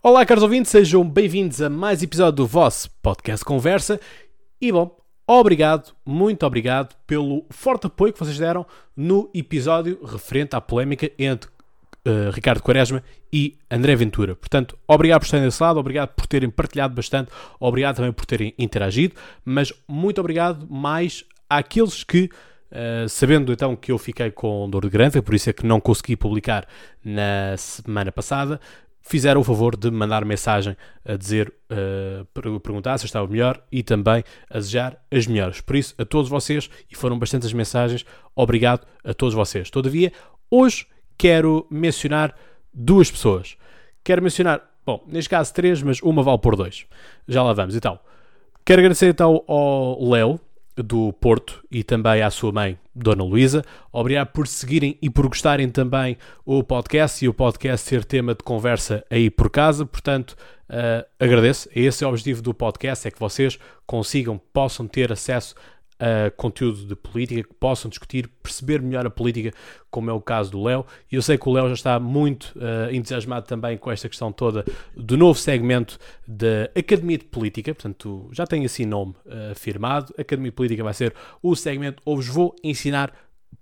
Olá, caros ouvintes, sejam bem-vindos a mais episódio do vosso podcast Conversa. E bom, obrigado, muito obrigado pelo forte apoio que vocês deram no episódio referente à polémica entre uh, Ricardo Quaresma e André Ventura. Portanto, obrigado por estarem desse lado, obrigado por terem partilhado bastante, obrigado também por terem interagido, mas muito obrigado mais àqueles que Uh, sabendo então que eu fiquei com dor de garganta, por isso é que não consegui publicar na semana passada, fizeram o favor de mandar mensagem a dizer, uh, perguntar se estava melhor e também a desejar as melhores. Por isso, a todos vocês, e foram bastantes mensagens, obrigado a todos vocês. Todavia, hoje quero mencionar duas pessoas. Quero mencionar, bom, neste caso três, mas uma vale por dois. Já lá vamos. Então, quero agradecer então ao Léo, do Porto e também à sua mãe, Dona Luísa. Obrigado por seguirem e por gostarem também o podcast e o podcast ser tema de conversa aí por casa. Portanto, uh, agradeço. Esse é o objetivo do podcast, é que vocês consigam, possam ter acesso uh, conteúdo de política, que possam discutir, perceber melhor a política, como é o caso do Léo. E eu sei que o Léo já está muito uh, entusiasmado também com esta questão toda do novo segmento da Academia de Política, portanto já tem assim nome uh, afirmado. Academia de Política vai ser o segmento onde vos vou ensinar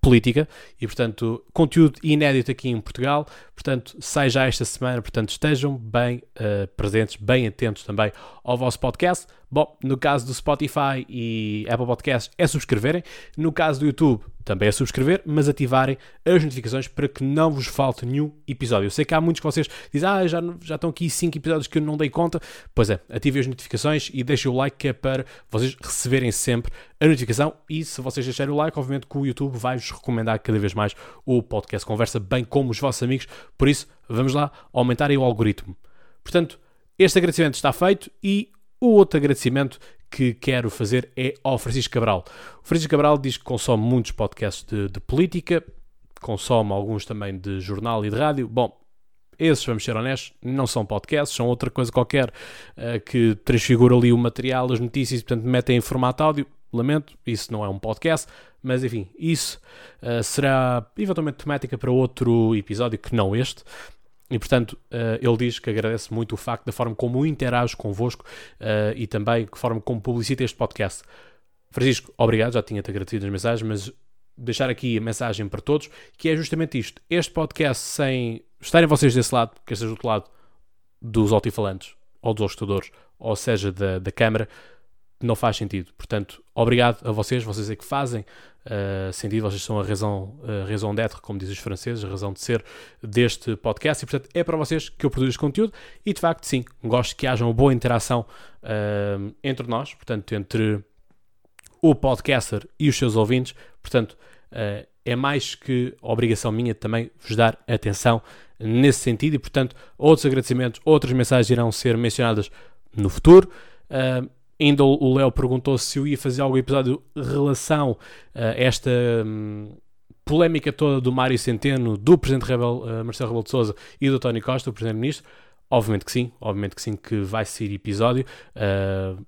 política e, portanto, conteúdo inédito aqui em Portugal. Portanto, sai já esta semana. Portanto, estejam bem uh, presentes, bem atentos também ao vosso podcast. Bom, no caso do Spotify e Apple Podcasts é subscreverem. No caso do YouTube também é subscrever, mas ativarem as notificações para que não vos falte nenhum episódio. Eu sei que há muitos que vocês dizem, ah, já, já estão aqui 5 episódios que eu não dei conta. Pois é, ativem as notificações e deixem o like que é para vocês receberem sempre a notificação. E se vocês deixarem o like, obviamente que o YouTube vai-vos recomendar cada vez mais o podcast Conversa, bem como os vossos amigos. Por isso, vamos lá aumentarem o algoritmo. Portanto, este agradecimento está feito e o outro agradecimento que quero fazer é ao Francisco Cabral. O Francisco Cabral diz que consome muitos podcasts de, de política, consome alguns também de jornal e de rádio. Bom, esses, vamos ser honestos, não são podcasts, são outra coisa qualquer uh, que transfigura ali o material, as notícias, portanto metem em formato áudio. Lamento, isso não é um podcast, mas enfim, isso uh, será eventualmente temática para outro episódio que não este. E, portanto, uh, ele diz que agradece muito o facto da forma como interage convosco uh, e também a forma como publicita este podcast. Francisco, obrigado, já tinha-te agradecido as mensagens, mas deixar aqui a mensagem para todos, que é justamente isto. Este podcast, sem estarem vocês desse lado, quer seja do outro lado dos altifalantes, ou dos escutadores, ou seja, da, da câmara, não faz sentido. Portanto, obrigado a vocês, vocês é que fazem uh, sentido, vocês são a razão, a raison d'être, como dizem os franceses, a razão de ser deste podcast, e portanto é para vocês que eu produzo este conteúdo, e de facto, sim, gosto que haja uma boa interação uh, entre nós, portanto, entre o podcaster e os seus ouvintes, portanto, uh, é mais que obrigação minha também vos dar atenção nesse sentido, e portanto, outros agradecimentos, outras mensagens irão ser mencionadas no futuro. Uh, Ainda o Léo perguntou se eu ia fazer algum episódio de relação a esta hum, polémica toda do Mário Centeno, do Presidente Rebel, uh, Marcelo Rebelo de Sousa e do Tony Costa, o Presidente-Ministro. Obviamente que sim, obviamente que sim, que vai ser episódio. Uh,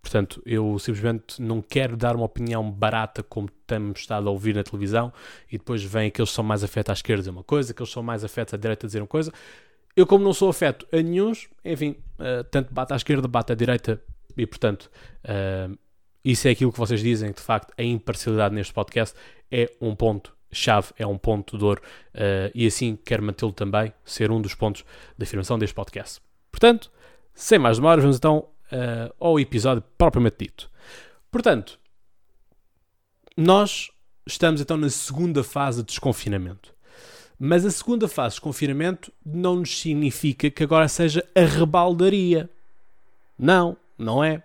portanto, eu simplesmente não quero dar uma opinião barata como temos estado a ouvir na televisão e depois vem que são mais afetos à esquerda dizer uma coisa, que são mais afetos à direita dizer uma coisa. Eu, como não sou afeto a nenhum, enfim, uh, tanto bate à esquerda, bate à direita, e portanto, uh, isso é aquilo que vocês dizem, de facto, a imparcialidade neste podcast é um ponto chave, é um ponto de ouro uh, e assim quero mantê-lo também, ser um dos pontos da afirmação deste podcast. Portanto, sem mais demoras, vamos então uh, ao episódio propriamente dito. Portanto, nós estamos então na segunda fase de desconfinamento. Mas a segunda fase de desconfinamento não nos significa que agora seja a rebaldaria. Não, não é?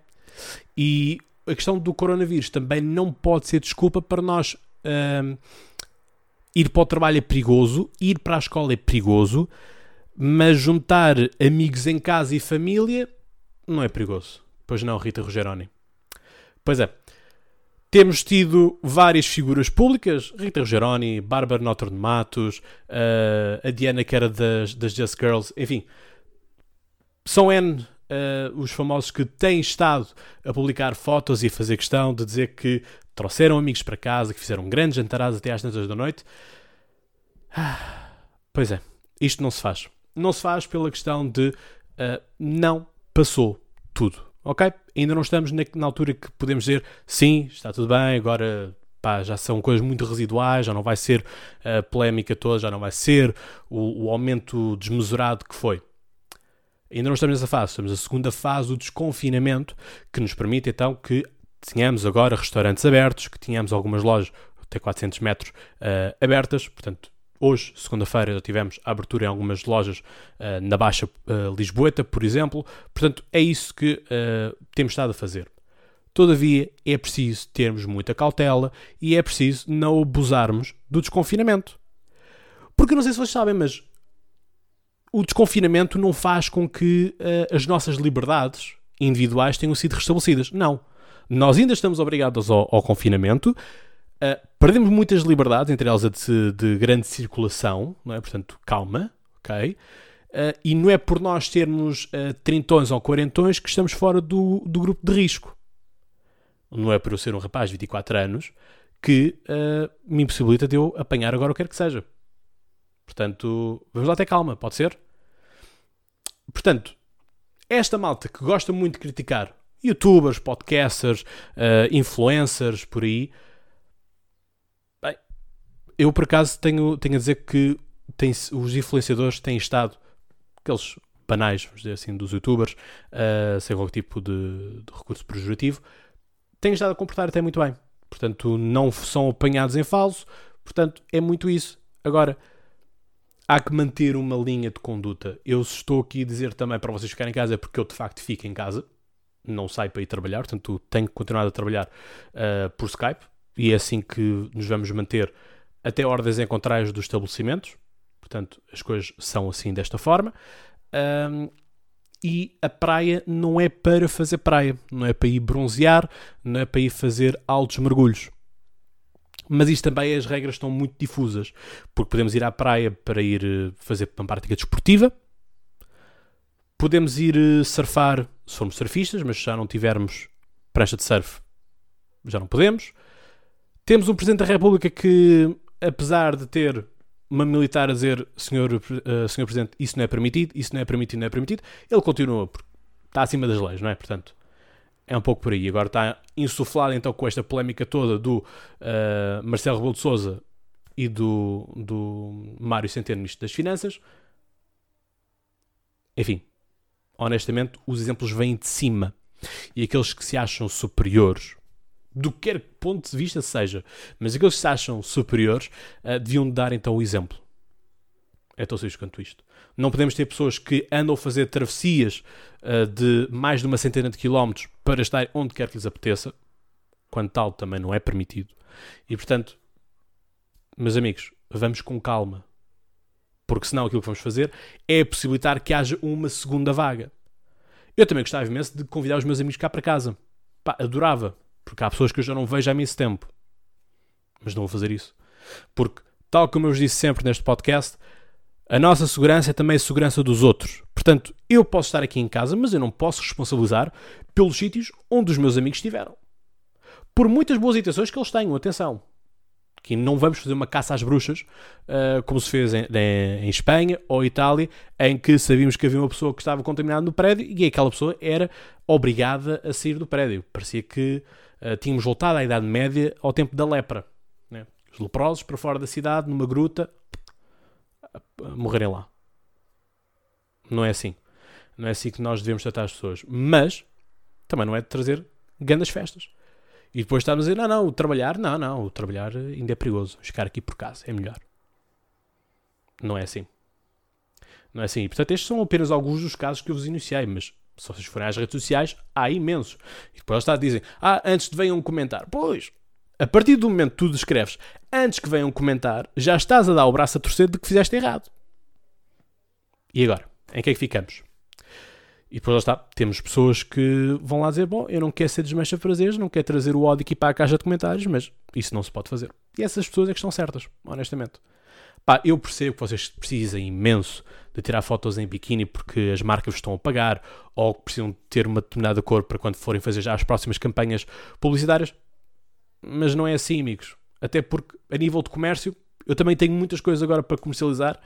E a questão do coronavírus também não pode ser desculpa para nós um, ir para o trabalho é perigoso, ir para a escola é perigoso, mas juntar amigos em casa e família não é perigoso. Pois não, Rita Rogeroni. Pois é. Temos tido várias figuras públicas, Rita Rogeroni, Bárbara Notre de Matos, uh, a Diana que era das, das Just Girls, enfim. São N uh, os famosos que têm estado a publicar fotos e a fazer questão de dizer que trouxeram amigos para casa, que fizeram grandes jantaradas até às tantas da noite. Ah, pois é, isto não se faz. Não se faz pela questão de uh, não passou tudo, ok? Ainda não estamos na, na, altura que podemos dizer sim, está tudo bem, agora pá, já são coisas muito residuais, já não vai ser a polémica toda, já não vai ser o, o aumento desmesurado que foi. Ainda não estamos nessa fase, estamos na segunda fase do desconfinamento, que nos permite então que tenhamos agora restaurantes abertos, que tenhamos algumas lojas até 400 metros uh, abertas, portanto, hoje, segunda-feira, já tivemos a abertura em algumas lojas uh, na Baixa uh, Lisboeta, por exemplo, portanto, é isso que temos estado a fazer. Todavia, é preciso termos muita cautela e é preciso não abusarmos do desconfinamento. Porque não sei se vocês sabem, mas o desconfinamento não faz com que as nossas liberdades individuais tenham sido restabelecidas. Não. Nós ainda estamos obrigados ao, ao confinamento, Uh, perdemos muitas liberdades, entre elas a de, de, grande circulação, não é? portanto, calma, ok? Uh, e não é por nós termos uh, trintões ou quarentões que estamos fora do, do grupo de risco. Não é por eu ser um rapaz de 24 anos que uh, me impossibilita de eu apanhar agora o que quer que seja. Portanto, vamos lá ter calma, pode ser? Portanto, esta malta que gosta muito de criticar youtubers, podcasters, influencers, por aí, eu por acaso tenho, tenho a dizer que tem, os influenciadores têm estado, aqueles banais, vamos dizer assim, dos youtubers, uh, sem qualquer tipo de, de recurso pejorativo, têm estado a comportar até muito bem. Portanto, não são apanhados em falso. Portanto, é muito isso. Agora, há que manter uma linha de conduta. Eu estou aqui a dizer também para vocês ficarem em casa, porque eu de facto fico em casa, não saio para ir trabalhar, portanto, tenho que continuar a trabalhar uh, por Skype e é assim que nos vamos manter até ordens em contrários dos estabelecimentos. Portanto, as coisas são assim desta forma. Um, e a praia não é para fazer praia, não é para ir bronzear, não é para ir fazer altos mergulhos. Mas isto também as regras estão muito difusas, porque podemos ir à praia para ir eh, fazer uma prática desportiva, podemos ir eh, surfar se formos surfistas, mas já não tivermos prancha de surf, já não podemos. Temos um Presidente da República que apesar de ter uma militar a dizer, senhor, uh, senhor Presidente, isso não é permitido, isso não é permitido, não é permitido, ele continua, porque está acima das leis, não é? Portanto, é um pouco por aí. Agora está insuflado então com esta polémica toda do uh, Marcelo Rebelo de Souza e do, do Mário Centeno, Ministro das Finanças. Enfim, honestamente, os exemplos vêm de cima. E aqueles que se acham superiores do que quer ponto de vista seja, mas aqueles que se acham superiores uh, deviam dar então o exemplo. É tão simples quanto isto. Não podemos ter pessoas que andam a fazer travessias uh, de mais de uma centena de quilómetros para estar onde quer que lhes apeteça, quando tal também não é permitido. E portanto, meus amigos, vamos com calma. Porque senão aquilo que vamos fazer é possibilitar que haja uma segunda vaga. Eu também gostava imenso de convidar os meus amigos cá para casa. Pá, adorava. Porque há pessoas que eu já não vejo há imenso tempo. Mas não vou fazer isso. Porque, tal como eu vos disse sempre neste podcast, a nossa segurança é também a segurança dos outros. Portanto, eu posso estar aqui em casa, mas eu não posso responsabilizar pelos sítios onde os meus amigos estiveram. Por muitas boas intenções que eles tenham, atenção. Que não vamos fazer uma caça às bruxas, uh, como se fez em, em, em, Espanha ou Itália, em que sabíamos que havia uma pessoa que estava contaminada no prédio e aquela pessoa era obrigada a sair do prédio. Parecia que uh, tínhamos voltado à Idade Média ao tempo da lepra. Né? Os leprosos para fora da cidade, numa gruta, morrerem lá. Não é assim. Não é assim que nós devemos tratar as pessoas. Mas também não é de trazer grandes festas. E depois estamos a dizer, não, não, o trabalhar, não, não, o trabalhar ainda é perigoso. Ficar aqui por casa é melhor. Não é assim. Não é assim. E, portanto, estes são apenas alguns dos casos que eu vos iniciei, mas se vocês forem às redes sociais, há imensos. E depois a dizem, ah, antes de venham comentar. Pois, a partir do momento que tu escreves antes que venham comentar, já estás a dar o braço a torcer de que fizeste errado. E agora? Em que é que ficamos? E depois lá está, temos pessoas que vão lá dizer: Bom, eu não quero ser desmancha prazeres, não quero trazer o ódio aqui para a caixa de comentários, mas isso não se pode fazer. E essas pessoas é que estão certas, honestamente. Pá, eu percebo que vocês precisam imenso de tirar fotos em biquíni porque as marcas estão a pagar ou que precisam ter uma determinada cor para quando forem fazer já as próximas campanhas publicitárias. Mas não é assim, amigos. Até porque, a nível de comércio, eu também tenho muitas coisas agora para comercializar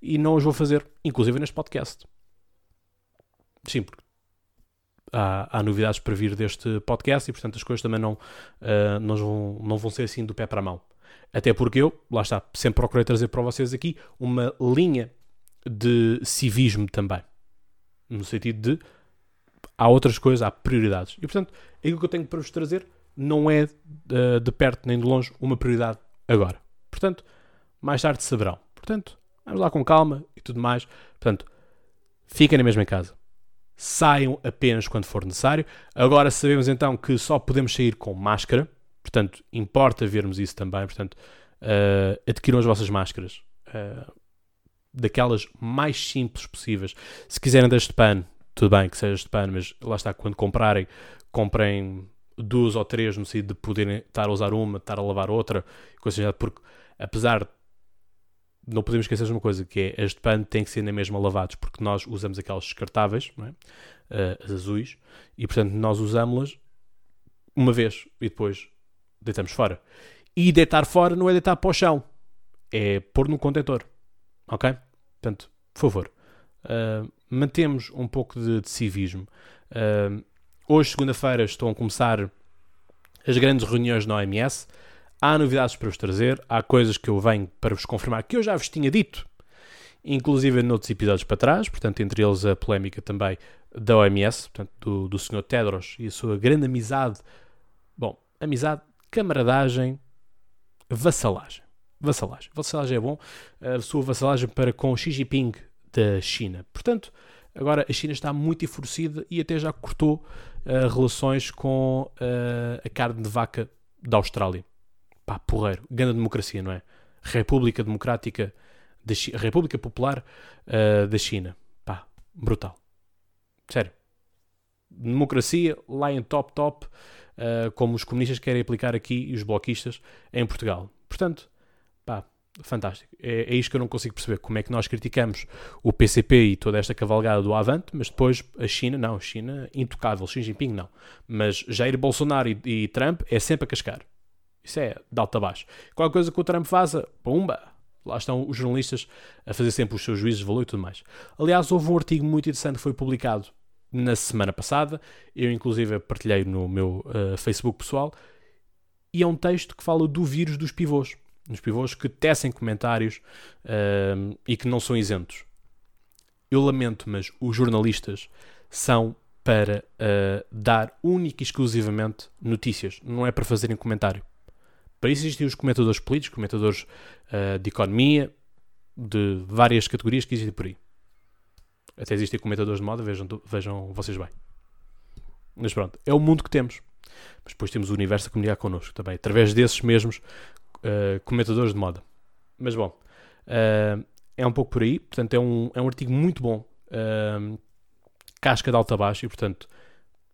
e não as vou fazer, inclusive neste podcast. Sim, porque há, há, novidades para vir deste podcast e, portanto, as coisas também não, uh, não, vão, não vão ser assim do pé para a mão. Até porque eu, lá está, sempre procurei trazer para vocês aqui uma linha de civismo também. No sentido de há outras coisas, há prioridades. E portanto, aquilo que eu tenho para vos trazer não é uh, de perto nem de longe uma prioridade agora. Portanto, mais tarde saberão. Portanto, vamos lá com calma e tudo mais. Portanto, fiquem na mesma casa. Saiam apenas quando for necessário. Agora sabemos então que só podemos sair com máscara. Portanto, importa vermos isso também. Portanto, uh, adquiram as vossas máscaras. Uh, daquelas mais simples possíveis. Se quiserem das de pano, tudo bem que seja de pano, mas lá está, quando comprarem, comprem duas ou três no sentido de poderem estar a usar uma, estar a lavar outra, coisa porque apesar não podemos esquecer de uma coisa, que é as de pano têm que ser na mesma lavados, porque nós usamos aquelas descartáveis, é? uh, as azuis, e portanto nós usamos-las uma vez e depois deitamos fora. E deitar fora não é deitar para o chão, é pôr no contentor. Ok? Portanto, por favor, uh, mantemos um pouco de, de civismo. Uh, hoje, segunda-feira, estão a começar as grandes reuniões na OMS. Há novidades para vos trazer, há coisas que eu venho para vos confirmar que eu já vos tinha dito, inclusive noutros episódios para trás, portanto, entre eles a polémica também da OMS, portanto, do, do Sr. Tedros e a sua grande amizade. Bom, amizade, camaradagem, vassalagem. Vassalagem. Vassalagem é bom. A sua vassalagem para com Xi Jinping da China. Portanto, agora a China está muito enfurecida e até já cortou uh, relações com uh, a carne de vaca da Austrália. Pá, porreiro. Grande democracia, não é? República Democrática da China, República Popular uh, da China. Pá, brutal. Sério. Democracia lá em top, top, como os comunistas querem aplicar aqui e os bloquistas em Portugal. Portanto, fantástico. É, é isto que eu não consigo perceber. Como é que nós criticamos o PCP e toda esta cavalgada do Avante, mas depois a China, não, China intocável, Xi Jinping não. Mas Jair Bolsonaro e, e Trump é sempre a cascar. Isso é de alta a baixo. Qualquer coisa que o Trump faça, pumba! Lá estão os jornalistas a fazer sempre os seus juízos de valor e tudo mais. Aliás, houve um artigo muito interessante que foi publicado na semana passada. Eu, inclusive, partilhei no meu uh, Facebook pessoal. E é um texto que fala do vírus dos pivôs nos pivôs que tecem comentários uh, e que não são isentos. Eu lamento, mas os jornalistas são para uh, dar única e exclusivamente notícias, não é para fazerem comentário. Para isso existem os comentadores políticos, comentadores uh, de economia, de várias categorias que existem por aí. Até existem comentadores de moda, vejam, vejam vocês bem. Mas pronto, é o mundo que temos. Mas depois temos o universo a comunicar connosco também, através desses mesmos uh, comentadores de moda. Mas bom, uh, é um pouco por aí. Portanto, é um, é um artigo muito bom. Uh, casca de alta baixo e, portanto,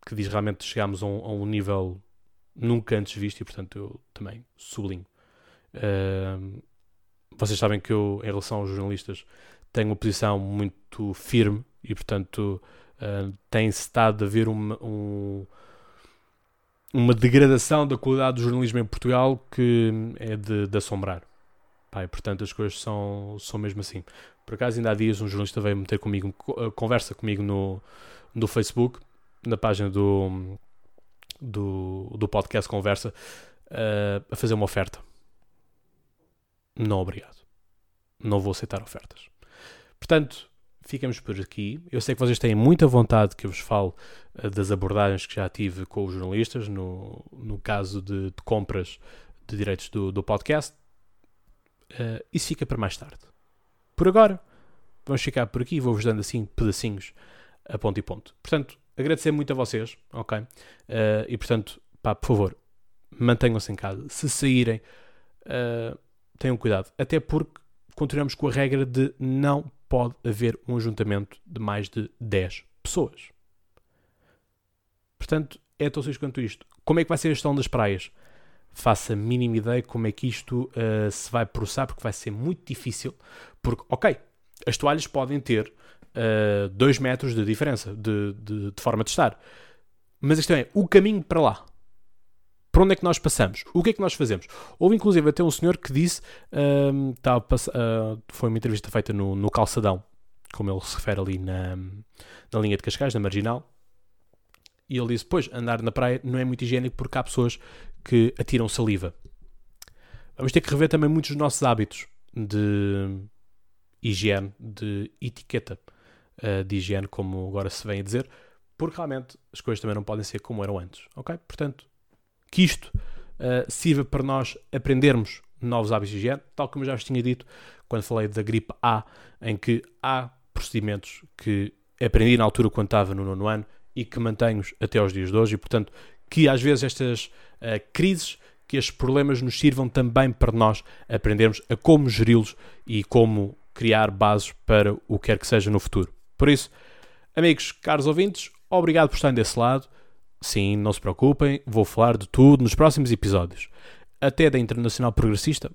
que diz realmente chegámos a um, a um, nível nunca antes visto e, portanto, eu também sublinho. vocês sabem que eu, em relação aos jornalistas, tenho uma posição muito firme e, portanto, tem-se estado a ver um uma degradação da qualidade do jornalismo em Portugal que é de, de assombrar. Portanto, as coisas são, são mesmo assim. Por acaso, ainda há dias, um jornalista veio meter comigo, eh, conversa comigo no, no Facebook, na página do, do, do podcast Conversa, uh, a fazer uma oferta. Não, obrigado. Não vou aceitar ofertas. Portanto, ficamos por aqui. Eu sei que vocês têm muita vontade que eu vos fale uh, das abordagens que já tive com os jornalistas no, no caso de, de compras de direitos do, do podcast. Uh, isso fica para mais tarde. Por agora, vamos ficar por aqui. Vou-vos dando assim pedacinhos a ponto e ponto. Portanto, agradecer muito a vocês, ok? Uh, e portanto, pá, por favor, mantenham-se em casa. Se saírem, tenham cuidado. Até porque continuamos com a regra de não pode haver um ajuntamento de mais de 10 pessoas. Portanto, é tão simples quanto isto. Como é que vai ser a gestão das praias? Faça a mínima ideia como é que isto uh, se vai processar, porque vai ser muito difícil. Porque, ok, as toalhas podem ter 2 uh, metros de diferença de, de, de forma de estar. Mas questão é o caminho para lá para onde é que nós passamos? O que é que nós fazemos? Houve inclusive até um senhor que disse, uh, uh, foi uma entrevista feita no, no Calçadão como ele se refere ali na, na linha de Cascais, na Marginal. E ele disse: Pois, andar na praia não é muito higiênico porque há pessoas que atiram saliva. Vamos ter que rever também muitos dos nossos hábitos de higiene, de etiqueta uh, de higiene, como agora se vem a dizer, porque realmente as coisas também não podem ser como eram antes, ok? Portanto, que isto uh, sirva para nós aprendermos novos hábitos de higiene, tal como eu já vos tinha dito quando falei da gripe A, em que há procedimentos que aprendi na altura quando estava no nono ano e que mantenho até aos dias de hoje, e portanto que às vezes estas uh, crises, que estes problemas nos sirvam também para nós aprendermos a como geri-los e como criar bases para o que quer que seja no futuro. Por isso, amigos, caros ouvintes, obrigado por estarem desse lado. Sim, não se preocupem, vou falar de tudo nos próximos episódios. Até da Internacional Progressista,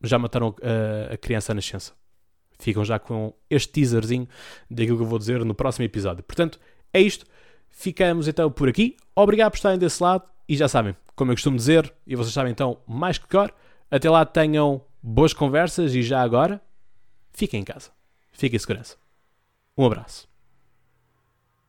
já mataram a, a criança à nascença. Ficam já com este teaserzinho daquilo que eu vou dizer no próximo episódio. Portanto, é isto. Ficamos então por aqui. Obrigado por estarem desse lado. E já sabem, como eu costumo dizer, e vocês sabem então mais que cor, até lá tenham boas conversas e já agora, fiquem em casa. Fiquem em segurança. Um abraço.